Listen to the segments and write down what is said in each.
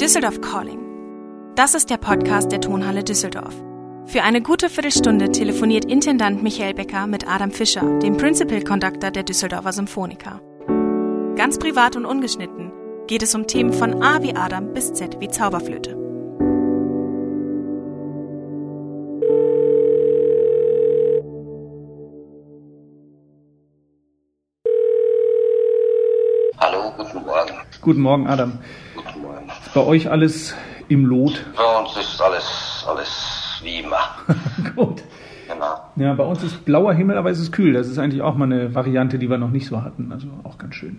Düsseldorf Calling. Das ist der Podcast der Tonhalle Düsseldorf. Für eine gute Viertelstunde telefoniert Intendant Michael Becker mit Adam Fischer, dem Principal Conductor der Düsseldorfer Symphoniker. Ganz privat und ungeschnitten geht es um Themen von A wie Adam bis Z wie Zauberflöte. Hallo, guten Morgen. Guten Morgen, Adam. Bei euch alles im Lot? Bei uns ist alles, alles wie immer. Gut. Genau. Ja, bei uns ist blauer Himmel, aber es ist kühl. Das ist eigentlich auch mal eine Variante, die wir noch nicht so hatten. Also auch ganz schön.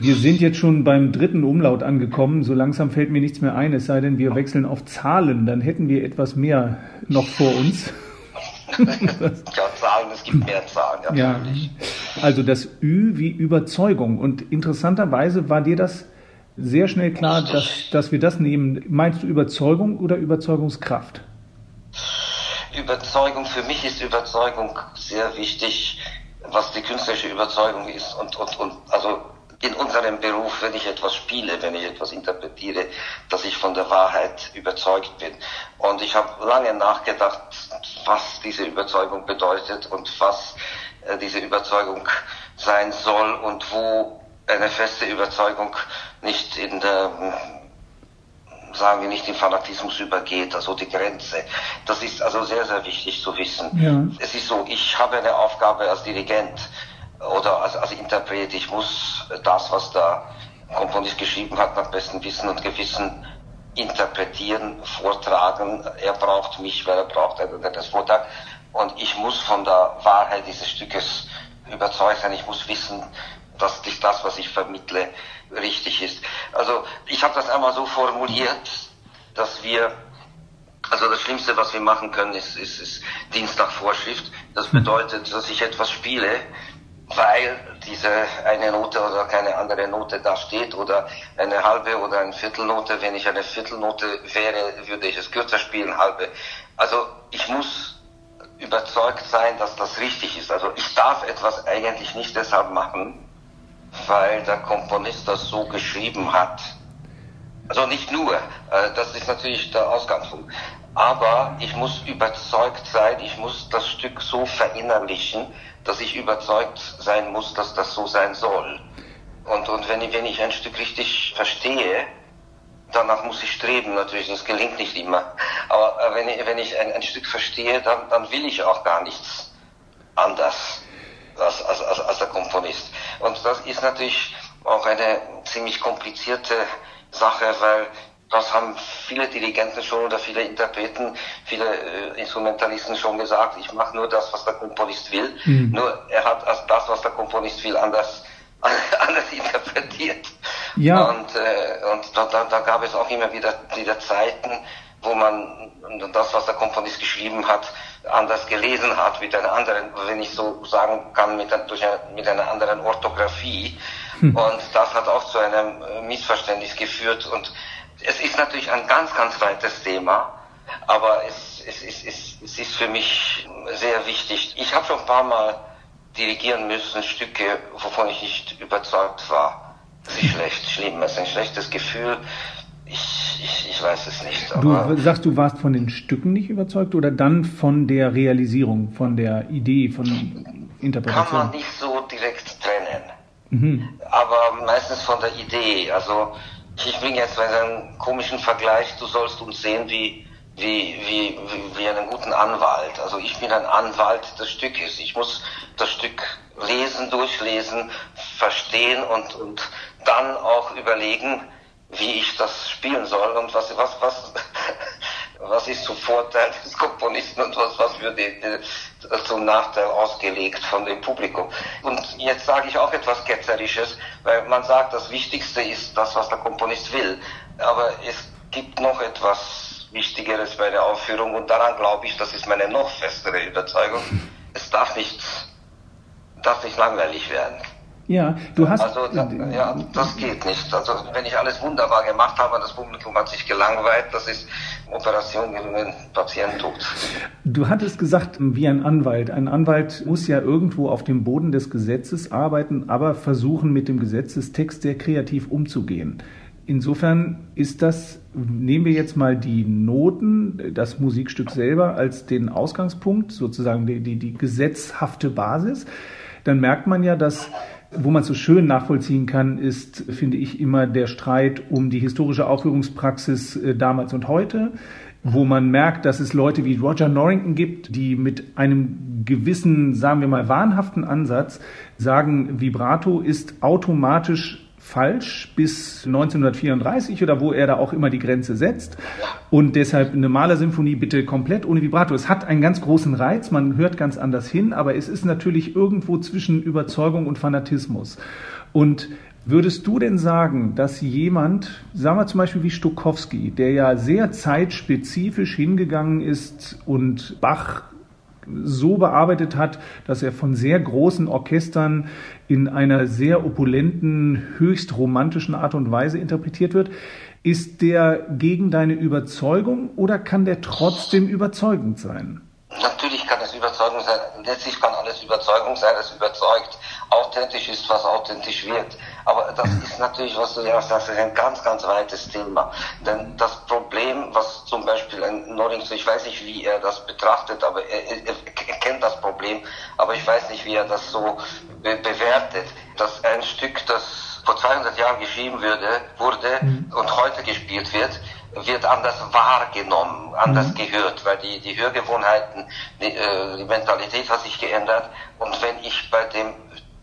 Wir sind jetzt schon beim dritten Umlaut angekommen. So langsam fällt mir nichts mehr ein, es sei denn, wir wechseln auf Zahlen. Dann hätten wir etwas mehr noch vor uns. ja, Zahlen, es gibt mehr Zahlen, ja, Ja, natürlich. also das Ü wie Überzeugung. Und interessanterweise war dir das sehr schnell klar, dass, dass wir das nehmen. Meinst du Überzeugung oder Überzeugungskraft? Überzeugung, für mich ist Überzeugung sehr wichtig, was die künstlerische Überzeugung ist. Und, und, und also in unserem Beruf, wenn ich etwas spiele, wenn ich etwas interpretiere, dass ich von der Wahrheit überzeugt bin. Und ich habe lange nachgedacht, was diese Überzeugung bedeutet und was äh, diese Überzeugung sein soll und wo eine feste Überzeugung nicht in der sagen wir nicht, in Fanatismus übergeht, also die Grenze. Das ist also sehr, sehr wichtig zu wissen. Ja. Es ist so, ich habe eine Aufgabe als Dirigent oder als, als Interpret. Ich muss das, was der Komponist geschrieben hat, nach bestem Wissen und Gewissen interpretieren, vortragen. Er braucht mich, weil er braucht der das vortragt. Und ich muss von der Wahrheit dieses Stückes überzeugt sein. Ich muss wissen, dass dich das, was ich vermittle, richtig ist. Also ich habe das einmal so formuliert, dass wir, also das Schlimmste, was wir machen können, ist, ist, ist Dienst nach Vorschrift. Das bedeutet, dass ich etwas spiele, weil diese eine Note oder keine andere Note da steht oder eine halbe oder eine Viertelnote. Wenn ich eine Viertelnote wäre, würde ich es kürzer spielen, halbe. Also ich muss überzeugt sein, dass das richtig ist. Also ich darf etwas eigentlich nicht deshalb machen, weil der Komponist das so geschrieben hat. Also nicht nur, äh, das ist natürlich der Ausgangspunkt. Aber ich muss überzeugt sein, ich muss das Stück so verinnerlichen, dass ich überzeugt sein muss, dass das so sein soll. Und, und wenn, ich, wenn ich ein Stück richtig verstehe, danach muss ich streben, natürlich, das gelingt nicht immer. Aber äh, wenn ich, wenn ich ein, ein Stück verstehe, dann, dann will ich auch gar nichts anders als, als, als, als der Komponist. Und das ist natürlich auch eine ziemlich komplizierte Sache, weil das haben viele Dirigenten schon oder viele Interpreten, viele äh, Instrumentalisten schon gesagt, ich mache nur das, was der Komponist will. Mhm. Nur er hat das, was der Komponist will, anders, anders interpretiert. Ja. Und, äh, und da, da, da gab es auch immer wieder, wieder Zeiten, wo man das, was der Komponist geschrieben hat, anders gelesen hat, mit einer anderen, wenn ich so sagen kann, mit, durch eine, mit einer anderen Orthographie. Und das hat auch zu einem äh, Missverständnis geführt. Und es ist natürlich ein ganz, ganz weites Thema, aber es, es, es, es, es ist für mich sehr wichtig. Ich habe schon ein paar Mal dirigieren müssen, Stücke, wovon ich nicht überzeugt war. Das ist schlecht, schlimm, es ist ein schlechtes Gefühl. Weiß es nicht. Du sagst, du warst von den Stücken nicht überzeugt oder dann von der Realisierung, von der Idee, von kann man Interpretation? nicht so direkt trennen. Mhm. aber meistens von der Idee. Also ich bringe jetzt mal einen komischen Vergleich. Du sollst uns sehen wie wie, wie, wie, wie einen guten Anwalt. Also ich bin ein Anwalt des Stückes. Ich muss das Stück lesen, durchlesen, verstehen und, und dann auch überlegen, wie ich das spielen soll und was, was, was, was ist zum Vorteil des Komponisten und was, was wird die, zum Nachteil ausgelegt von dem Publikum. Und jetzt sage ich auch etwas Ketzerisches, weil man sagt, das Wichtigste ist das, was der Komponist will. Aber es gibt noch etwas Wichtigeres bei der Aufführung und daran glaube ich, das ist meine noch festere Überzeugung. Es darf nicht, darf nicht langweilig werden. Ja, du hast. Also da, ja, das geht nicht. Also wenn ich alles wunderbar gemacht habe, das Publikum hat sich gelangweilt, das ist Operation gegen den Patiententod. Du hattest gesagt, wie ein Anwalt. Ein Anwalt muss ja irgendwo auf dem Boden des Gesetzes arbeiten, aber versuchen, mit dem Gesetzestext sehr kreativ umzugehen. insofern ist das, nehmen wir jetzt mal die Noten, das Musikstück selber als den Ausgangspunkt, sozusagen die, die, die gesetzhafte Basis, dann merkt man ja, dass wo man so schön nachvollziehen kann, ist, finde ich, immer der Streit um die historische Aufführungspraxis äh, damals und heute, wo man merkt, dass es Leute wie Roger Norrington gibt, die mit einem gewissen, sagen wir mal, wahnhaften Ansatz sagen, Vibrato ist automatisch falsch bis 1934 oder wo er da auch immer die Grenze setzt. Und deshalb eine Malersymphonie bitte komplett ohne Vibrato. Es hat einen ganz großen Reiz, man hört ganz anders hin, aber es ist natürlich irgendwo zwischen Überzeugung und Fanatismus. Und Würdest du denn sagen, dass jemand, sagen wir zum Beispiel wie Stokowski, der ja sehr zeitspezifisch hingegangen ist und Bach so bearbeitet hat, dass er von sehr großen Orchestern in einer sehr opulenten, höchst romantischen Art und Weise interpretiert wird. Ist der gegen deine Überzeugung oder kann der trotzdem überzeugend sein? Natürlich kann es Überzeugung sein. Letztlich kann alles Überzeugung sein, es überzeugt. Authentisch ist, was authentisch wird. Aber das ist natürlich, was du ja sagst, ein ganz, ganz weites Thema. Denn das Problem, was zum Beispiel ein Norings, ich weiß nicht, wie er das betrachtet, aber er, er, er, kennt das Problem, aber ich weiß nicht, wie er das so be bewertet, dass ein Stück, das vor 200 Jahren geschrieben würde, wurde mhm. und heute gespielt wird, wird anders wahrgenommen, anders mhm. gehört, weil die, die Hörgewohnheiten, die, äh, die Mentalität hat sich geändert. Und wenn ich bei dem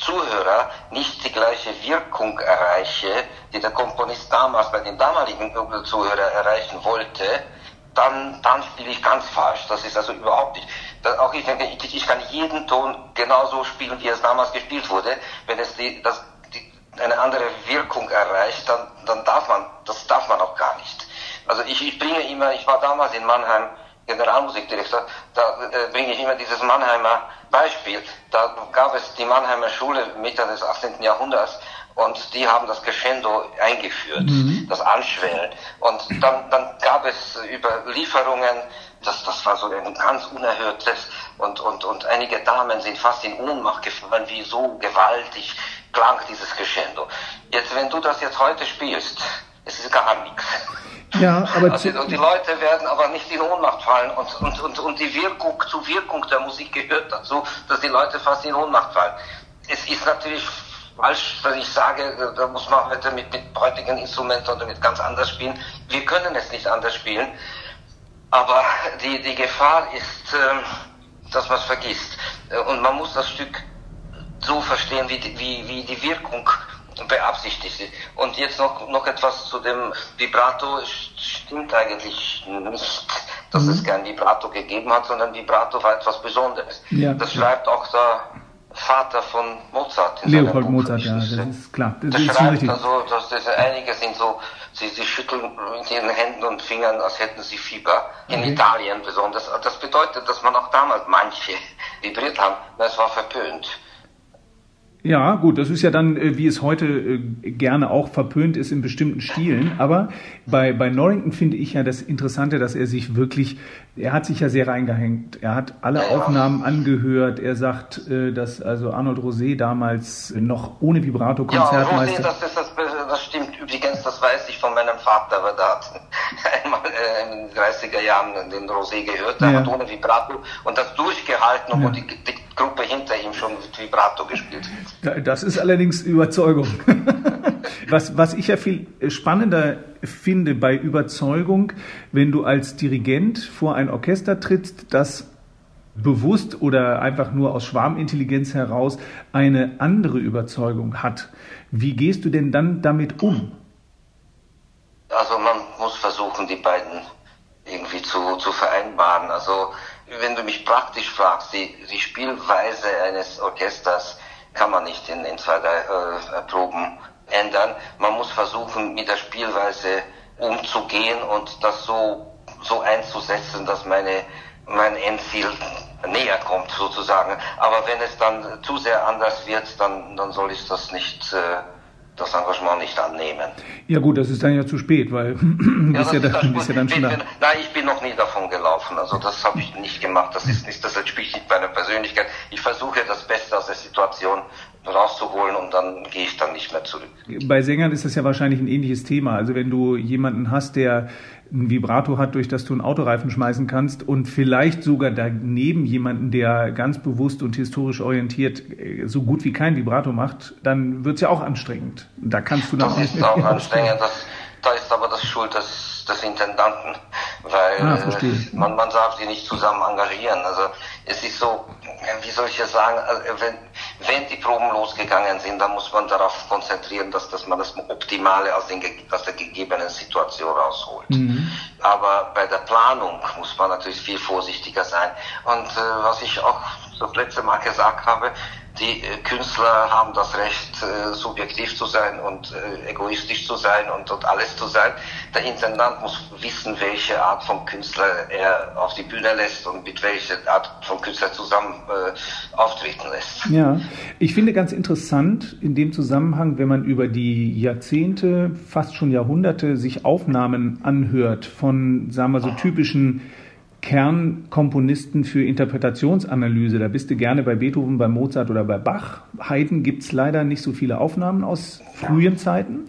Zuhörer nicht die gleiche Wirkung erreiche, die der Komponist damals bei dem damaligen Zuhörer erreichen wollte, dann, dann spiele ich ganz falsch. Das ist also überhaupt nicht. Das, auch ich denke, ich, ich, kann jeden Ton genauso spielen, wie es damals gespielt wurde. Wenn es die, das, die, eine andere Wirkung erreicht, dann, dann darf man, das darf man auch gar nicht. Also ich, ich bringe immer, ich war damals in Mannheim Generalmusikdirektor, da äh, bringe ich immer dieses Mannheimer Beispiel. Da gab es die Mannheimer Schule Mitte des 18. Jahrhunderts und die haben das Crescendo eingeführt, mhm. das Anschwellen. Und dann, dann gab es Überlieferungen, das, das war so ein ganz unerhörtes und, und, und einige Damen sind fast in Ohnmacht gefallen, wie so gewaltig klang dieses Crescendo. Jetzt, wenn du das jetzt heute spielst, es ist gar nichts. Ja, aber also, und die Leute werden aber nicht in Ohnmacht fallen und, und, und, und die Wirkung, zur Wirkung der Musik gehört dazu, dass die Leute fast in Ohnmacht fallen. Es ist natürlich falsch, wenn ich sage, da muss man heute mit, mit heutigen Instrumenten oder mit ganz anders spielen. Wir können es nicht anders spielen, aber die, die Gefahr ist, äh, dass man es vergisst. Und man muss das Stück so verstehen, wie die, wie, wie die Wirkung beabsichtigt ist. Und jetzt noch, noch etwas zu dem Vibrato. Stimmt eigentlich nicht, dass mhm. es kein Vibrato gegeben hat, sondern Vibrato war etwas Besonderes. Ja. Das schreibt auch der Vater von Mozart. In Leopold Mozart, ja, das ist klar. Das, das ist schreibt also, dass das, einige sind so, sie, sie schütteln mit ihren Händen und Fingern, als hätten sie Fieber. In okay. Italien besonders. Das bedeutet, dass man auch damals manche vibriert haben. Das war verpönt. Ja, gut, das ist ja dann, äh, wie es heute äh, gerne auch verpönt ist in bestimmten Stilen. Aber bei, bei Norrington finde ich ja das Interessante, dass er sich wirklich, er hat sich ja sehr reingehängt. Er hat alle Aufnahmen angehört. Er sagt, äh, dass also Arnold Rosé damals noch ohne Vibrato Konzertmeister. Ja, Rosé, das, ist das, das stimmt übrigens, das weiß ich von meinem Vater, weil der hat einmal in den 30er Jahren den Rosé gehört, der ja. hat ohne Vibrato und das durchgehalten, obwohl ja. die, die Gruppe hinter ihm schon mit Vibrato gespielt. Das ist allerdings Überzeugung. was, was ich ja viel spannender finde bei Überzeugung, wenn du als Dirigent vor ein Orchester trittst, das bewusst oder einfach nur aus Schwarmintelligenz heraus eine andere Überzeugung hat. Wie gehst du denn dann damit um? Also man muss versuchen, die beiden irgendwie zu, zu vereinbaren. Also wenn du mich praktisch fragst, die, die Spielweise eines Orchesters kann man nicht in, in zwei, drei äh, Proben ändern. Man muss versuchen, mit der Spielweise umzugehen und das so, so einzusetzen, dass meine, mein Endziel näher kommt sozusagen. Aber wenn es dann zu sehr anders wird, dann, dann soll ich das nicht äh, das Engagement nicht annehmen. Ja gut, das ist dann ja zu spät, weil ja, bist, ja, da, bist ja dann schon da. Nein, ich bin noch nie davon gelaufen. Also das habe ich nicht gemacht. Das ist nicht, das entspricht nicht meiner Persönlichkeit. Ich versuche das Beste aus der Situation rauszuholen und dann gehe ich dann nicht mehr zurück. Bei Sängern ist das ja wahrscheinlich ein ähnliches Thema. Also wenn du jemanden hast, der ein Vibrato hat, durch das du einen Autoreifen schmeißen kannst und vielleicht sogar daneben jemanden, der ganz bewusst und historisch orientiert äh, so gut wie kein Vibrato macht, dann wird es ja auch anstrengend. Da kannst du das ist auch anstrengend. Das, da ist aber das Schuld des, des Intendanten, weil ah, man, man darf sie nicht zusammen engagieren. Also es ist so, wie soll ich das sagen, also wenn, wenn die Proben losgegangen sind, dann muss man darauf konzentrieren, dass, dass man das Optimale aus, den, aus der gegebenen Situation rausholt. Mhm. Aber bei der Planung muss man natürlich viel vorsichtiger sein. Und äh, was ich auch das letzte Mal gesagt habe, die äh, Künstler haben das Recht, äh, subjektiv zu sein und äh, egoistisch zu sein und, und alles zu sein. Der Intendant muss wissen, welche Art von Künstler er auf die Bühne lässt und mit welcher Art von Künstler zusammen äh, auftreten lässt. Ja, ich finde ganz interessant in dem Zusammenhang, wenn man über die Jahrzehnte, fast schon Jahrhunderte sich Aufnahmen anhört von, sagen wir so, typischen Kernkomponisten für Interpretationsanalyse. Da bist du gerne bei Beethoven, bei Mozart oder bei Bach. Haydn gibt's leider nicht so viele Aufnahmen aus frühen Zeiten.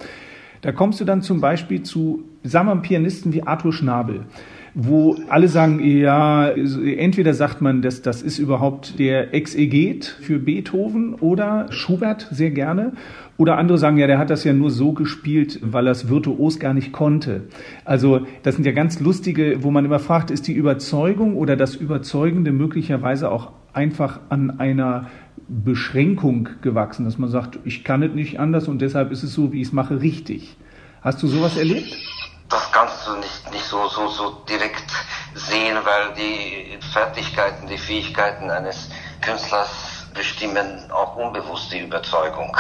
Da kommst du dann zum Beispiel zu, sagen wir Pianisten wie Arthur Schnabel wo alle sagen, ja, entweder sagt man, dass das ist überhaupt der Exeget für Beethoven oder Schubert sehr gerne. Oder andere sagen, ja, der hat das ja nur so gespielt, weil er es virtuos gar nicht konnte. Also das sind ja ganz lustige, wo man immer fragt, ist die Überzeugung oder das Überzeugende möglicherweise auch einfach an einer Beschränkung gewachsen, dass man sagt, ich kann es nicht anders und deshalb ist es so, wie ich es mache, richtig. Hast du sowas erlebt? Das kannst du nicht, nicht so, so, so direkt sehen, weil die Fertigkeiten, die Fähigkeiten eines Künstlers bestimmen auch unbewusst die Überzeugung.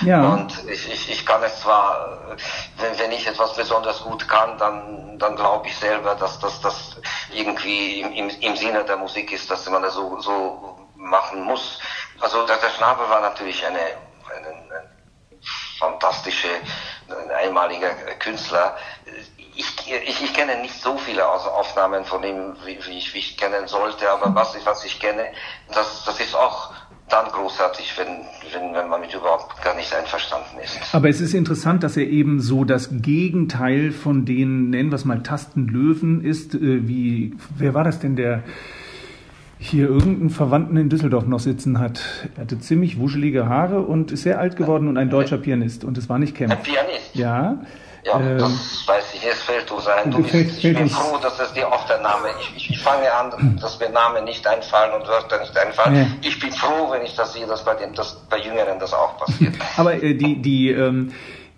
Ja. Und ich, ich, ich kann es zwar, wenn, wenn ich etwas besonders gut kann, dann, dann glaube ich selber, dass das dass irgendwie im, im, im Sinne der Musik ist, dass man das so, so machen muss. Also der, der Schnabel war natürlich eine fantastische, ein einmaliger Künstler. Ich, ich, ich kenne nicht so viele Aufnahmen von ihm, wie, wie, ich, wie ich kennen sollte, aber was ich, was ich kenne, das, das ist auch dann großartig, wenn, wenn, wenn man mit überhaupt gar nicht einverstanden ist. Aber es ist interessant, dass er eben so das Gegenteil von den, nennen wir es mal, Tastenlöwen ist, äh, wie, wer war das denn, der hier irgendeinen Verwandten in Düsseldorf noch sitzen hat. Er hatte ziemlich wuschelige Haare und ist sehr alt geworden und ein deutscher Pianist. Und es war nicht Kempf. Ein Pianist? Ja. Ja, ähm, das weiß ich, es fällt du sein. Du fällt, ich bin froh, dass es dir auch der Name, ich, ich, fange an, dass mir Namen nicht einfallen und Wörter nicht einfallen. Ja. Ich bin froh, wenn ich das sehe, dass bei, den, dass bei Jüngeren das auch passiert. Aber äh, die, die, ähm,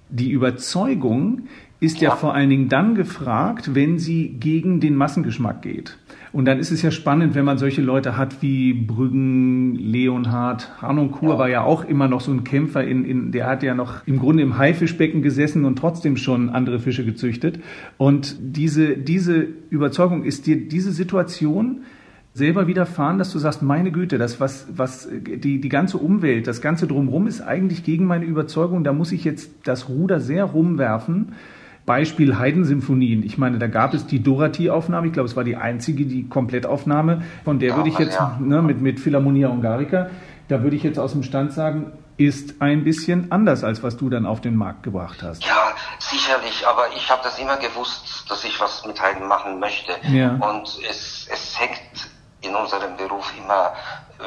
die Überzeugung ist ja. ja vor allen Dingen dann gefragt, wenn sie gegen den Massengeschmack geht. Und dann ist es ja spannend, wenn man solche Leute hat wie Brüggen, Leonhard, Harnoncourt ja. war ja auch immer noch so ein Kämpfer, in, in, der hat ja noch im Grunde im Haifischbecken gesessen und trotzdem schon andere Fische gezüchtet. Und diese, diese Überzeugung, ist dir diese Situation selber widerfahren, dass du sagst, meine Güte, das was, was, die, die ganze Umwelt, das ganze Drumherum ist eigentlich gegen meine Überzeugung, da muss ich jetzt das Ruder sehr rumwerfen Beispiel Haydn-Symphonien. Ich meine, da gab es die Dorothy-Aufnahme. Ich glaube, es war die einzige, die Komplettaufnahme. Von der würde ich jetzt ja. ne, mit, mit Philharmonia Hungarica, da würde ich jetzt aus dem Stand sagen, ist ein bisschen anders, als was du dann auf den Markt gebracht hast. Ja, sicherlich, aber ich habe das immer gewusst, dass ich was mit Haydn machen möchte. Ja. Und es, es hängt in unserem Beruf immer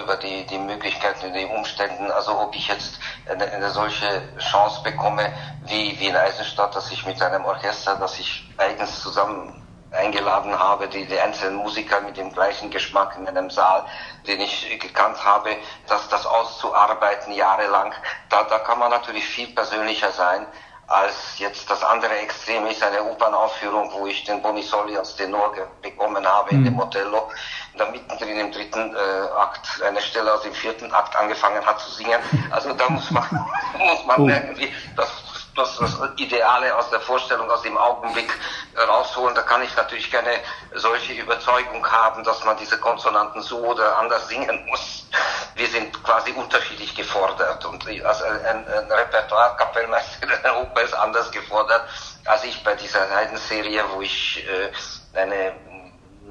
über die, die Möglichkeiten, die Umständen, also ob ich jetzt eine, eine solche Chance bekomme, wie, wie in Eisenstadt, dass ich mit einem Orchester, das ich eigens zusammen eingeladen habe, die, die einzelnen Musiker mit dem gleichen Geschmack in einem Saal, den ich gekannt habe, das, das auszuarbeiten jahrelang, da, da kann man natürlich viel persönlicher sein, als jetzt das andere Extrem ist eine Opernaufführung, wo ich den Bonisoli als Tenor bekommen habe mhm. in dem Othello, da mittendrin im dritten äh, Akt eine Stelle aus dem vierten Akt angefangen hat zu singen. Also da muss man, muss man oh. irgendwie das, das, das Ideale aus der Vorstellung, aus dem Augenblick rausholen. Da kann ich natürlich keine solche Überzeugung haben, dass man diese Konsonanten so oder anders singen muss. Wir sind quasi unterschiedlich gefordert und als ein, ein Repertoire-Kapellmeister in Oper ist anders gefordert als ich bei dieser Heidenserie, wo ich äh, eine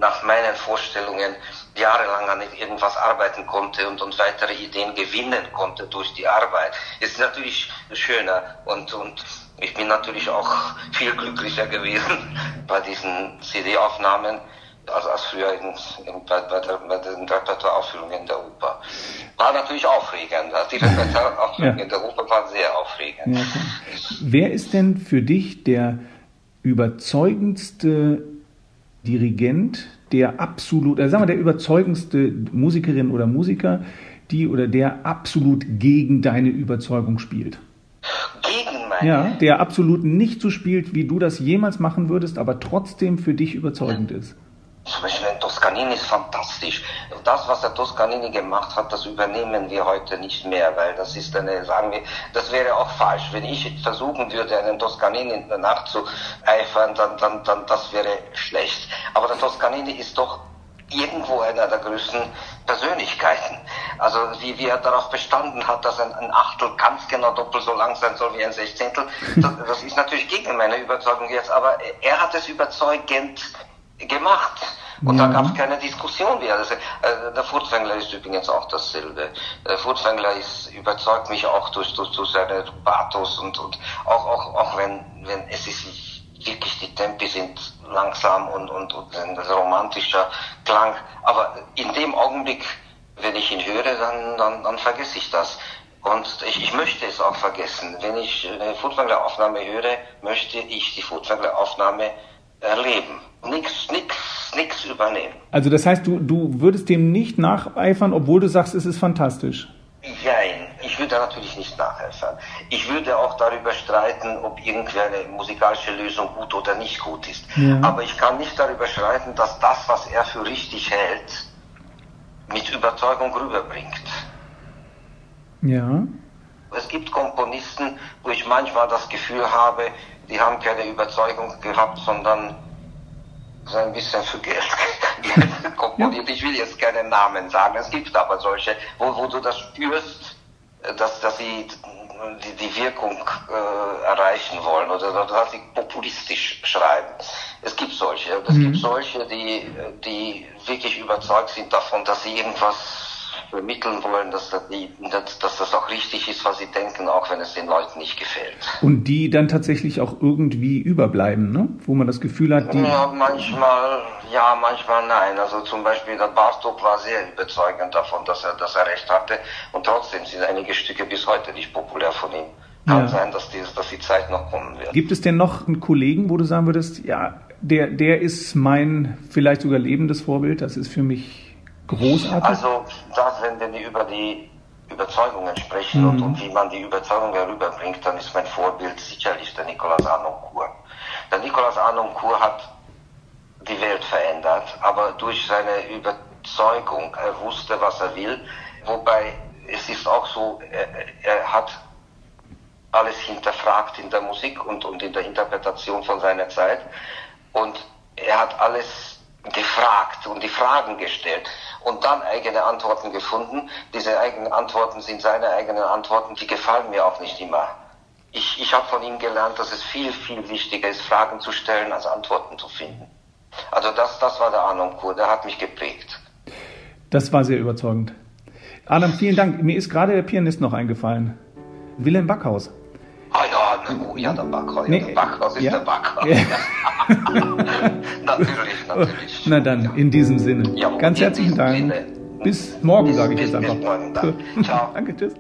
nach meinen Vorstellungen jahrelang an irgendwas arbeiten konnte und, und weitere Ideen gewinnen konnte durch die Arbeit, ist natürlich schöner und, und ich bin natürlich auch viel glücklicher gewesen bei diesen CD-Aufnahmen als, als früher in, in, bei, bei, der, bei den Repertoireaufführungen in der Oper. War natürlich aufregend. Also die Repertoireaufführungen ja. in der Oper waren sehr aufregend. Ja, Wer ist denn für dich der überzeugendste Dirigent, der absolut, also sagen wir, der überzeugendste Musikerin oder Musiker, die oder der absolut gegen deine Überzeugung spielt? Gegen meine? Ja, der absolut nicht so spielt, wie du das jemals machen würdest, aber trotzdem für dich überzeugend ist. Zum Beispiel ein Toscanini ist fantastisch. Das, was der Toscanini gemacht hat, das übernehmen wir heute nicht mehr, weil das ist eine, sagen wir, das wäre auch falsch. Wenn ich versuchen würde, einen Toscanini nachzueifern, dann, dann, dann, das wäre schlecht. Aber der Toscanini ist doch irgendwo einer der größten Persönlichkeiten. Also wie, wie er darauf bestanden hat, dass ein, ein, Achtel ganz genau doppelt so lang sein soll wie ein Sechzehntel, das, das ist natürlich gegen meine Überzeugung jetzt, aber er hat es überzeugend gemacht. Und ja. da gab es keine Diskussion mehr. Also, äh, der Furtwängler ist übrigens auch dasselbe. Der Furtwängler ist, überzeugt mich auch durch, durch, durch seine Pathos und, und auch, auch, auch wenn, wenn es ist wirklich, die Tempi sind langsam und, und, und ein romantischer Klang. Aber in dem Augenblick, wenn ich ihn höre, dann, dann, dann vergesse ich das. Und ich, ich möchte es auch vergessen. Wenn ich eine Furtwängler-Aufnahme höre, möchte ich die Furtwängler-Aufnahme erleben. Nichts, nichts, nichts übernehmen. Also das heißt, du, du würdest dem nicht nacheifern, obwohl du sagst, es ist fantastisch. Nein, ich würde natürlich nicht nacheifern. Ich würde auch darüber streiten, ob irgendwie eine musikalische Lösung gut oder nicht gut ist. Ja. Aber ich kann nicht darüber streiten, dass das, was er für richtig hält, mit Überzeugung rüberbringt. Ja. Es gibt Komponisten, wo ich manchmal das Gefühl habe, die haben keine Überzeugung gehabt, sondern so ein bisschen für Geld komponiert. Ich will jetzt keine Namen sagen, es gibt aber solche, wo, wo du das spürst, dass, dass sie die, die Wirkung äh, erreichen wollen oder dass sie populistisch schreiben. Es gibt solche. Es mhm. gibt solche, die, die wirklich überzeugt sind davon, dass sie irgendwas vermitteln wollen, dass das, dass das auch richtig ist, was sie denken, auch wenn es den Leuten nicht gefällt. Und die dann tatsächlich auch irgendwie überbleiben, ne? wo man das Gefühl hat, die... Ja, manchmal ja, manchmal nein. Also zum Beispiel der Bartok war sehr überzeugend davon, dass er, dass er recht hatte und trotzdem sind einige Stücke bis heute nicht populär von ihm. Kann ja. sein, dass die, dass die Zeit noch kommen wird. Gibt es denn noch einen Kollegen, wo du sagen würdest, ja, der, der ist mein vielleicht sogar lebendes Vorbild, das ist für mich großartig? Also, das, wenn, wenn wir über die Überzeugungen sprechen mhm. und, und, wie man die Überzeugung herüberbringt, dann ist mein Vorbild sicherlich der Nikolaus Arnoncourt. Der Nikolaus Arnoncourt hat die Welt verändert, aber durch seine Überzeugung, er wusste, was er will, wobei es ist auch so, er, er hat alles hinterfragt in der Musik und, und in der Interpretation von seiner Zeit und er hat alles gefragt und die Fragen gestellt und dann eigene Antworten gefunden. Diese eigenen Antworten sind seine eigenen Antworten, die gefallen mir auch nicht immer. Ich, ich habe von ihm gelernt, dass es viel, viel wichtiger ist, Fragen zu stellen, als Antworten zu finden. Also das, das war der Arnoncourt, der hat mich geprägt. Das war sehr überzeugend. Adam, vielen Dank. Mir ist gerade der Pianist noch eingefallen. Wilhelm Backhaus. Ah ja, ja, der Backhaus. Ja, der Backhaus ist ja? der Backhaus. Ja. natürlich, natürlich. Na dann, in diesem Sinne. Ja, Ganz herzlichen Dank. Sinne. Bis morgen, sage ich bis, jetzt einfach. Bis morgen, Ciao. Danke, tschüss.